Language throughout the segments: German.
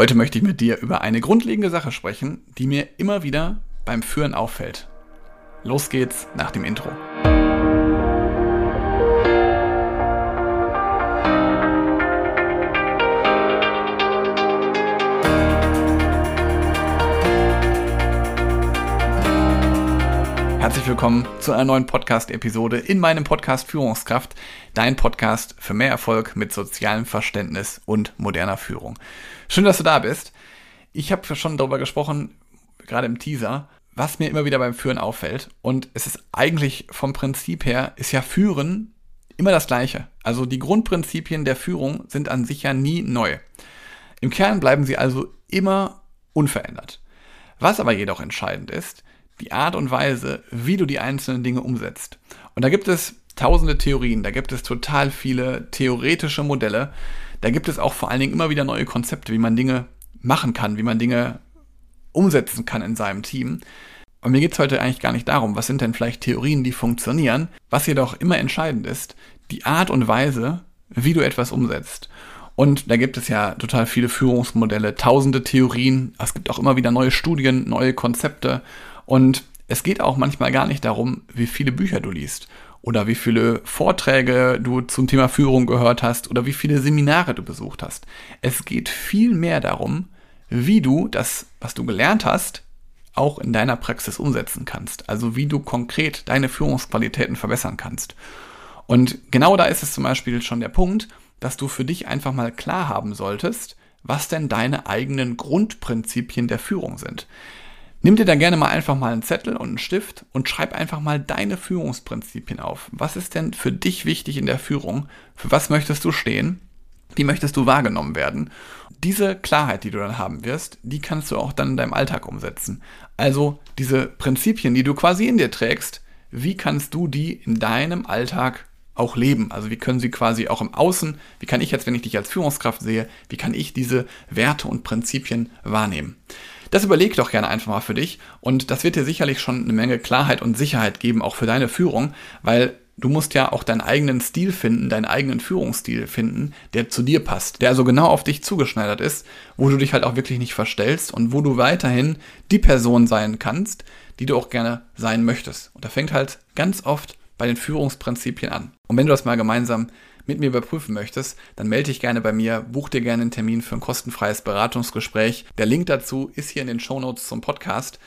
Heute möchte ich mit dir über eine grundlegende Sache sprechen, die mir immer wieder beim Führen auffällt. Los geht's nach dem Intro. Herzlich willkommen zu einer neuen Podcast-Episode in meinem Podcast Führungskraft, dein Podcast für mehr Erfolg mit sozialem Verständnis und moderner Führung. Schön, dass du da bist. Ich habe schon darüber gesprochen, gerade im Teaser, was mir immer wieder beim Führen auffällt. Und es ist eigentlich vom Prinzip her, ist ja Führen immer das Gleiche. Also die Grundprinzipien der Führung sind an sich ja nie neu. Im Kern bleiben sie also immer unverändert. Was aber jedoch entscheidend ist, die Art und Weise, wie du die einzelnen Dinge umsetzt. Und da gibt es tausende Theorien, da gibt es total viele theoretische Modelle, da gibt es auch vor allen Dingen immer wieder neue Konzepte, wie man Dinge machen kann, wie man Dinge umsetzen kann in seinem Team. Und mir geht es heute eigentlich gar nicht darum, was sind denn vielleicht Theorien, die funktionieren. Was jedoch immer entscheidend ist, die Art und Weise, wie du etwas umsetzt. Und da gibt es ja total viele Führungsmodelle, tausende Theorien. Es gibt auch immer wieder neue Studien, neue Konzepte. Und es geht auch manchmal gar nicht darum, wie viele Bücher du liest oder wie viele Vorträge du zum Thema Führung gehört hast oder wie viele Seminare du besucht hast. Es geht viel mehr darum, wie du das, was du gelernt hast, auch in deiner Praxis umsetzen kannst. Also wie du konkret deine Führungsqualitäten verbessern kannst. Und genau da ist es zum Beispiel schon der Punkt, dass du für dich einfach mal klar haben solltest, was denn deine eigenen Grundprinzipien der Führung sind. Nimm dir da gerne mal einfach mal einen Zettel und einen Stift und schreib einfach mal deine Führungsprinzipien auf. Was ist denn für dich wichtig in der Führung? Für was möchtest du stehen? Wie möchtest du wahrgenommen werden? Diese Klarheit, die du dann haben wirst, die kannst du auch dann in deinem Alltag umsetzen. Also diese Prinzipien, die du quasi in dir trägst, wie kannst du die in deinem Alltag auch leben? Also wie können sie quasi auch im Außen, wie kann ich jetzt, wenn ich dich als Führungskraft sehe, wie kann ich diese Werte und Prinzipien wahrnehmen? Das überleg doch gerne einfach mal für dich und das wird dir sicherlich schon eine Menge Klarheit und Sicherheit geben, auch für deine Führung, weil du musst ja auch deinen eigenen Stil finden, deinen eigenen Führungsstil finden, der zu dir passt, der also genau auf dich zugeschneidert ist, wo du dich halt auch wirklich nicht verstellst und wo du weiterhin die Person sein kannst, die du auch gerne sein möchtest. Und da fängt halt ganz oft bei den Führungsprinzipien an. Und wenn du das mal gemeinsam mit mir überprüfen möchtest, dann melde dich gerne bei mir, buch dir gerne einen Termin für ein kostenfreies Beratungsgespräch. Der Link dazu ist hier in den Show Notes zum Podcast.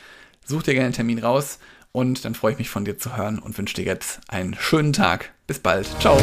Such dir gerne einen Termin raus und dann freue ich mich von dir zu hören und wünsche dir jetzt einen schönen Tag. Bis bald. Ciao.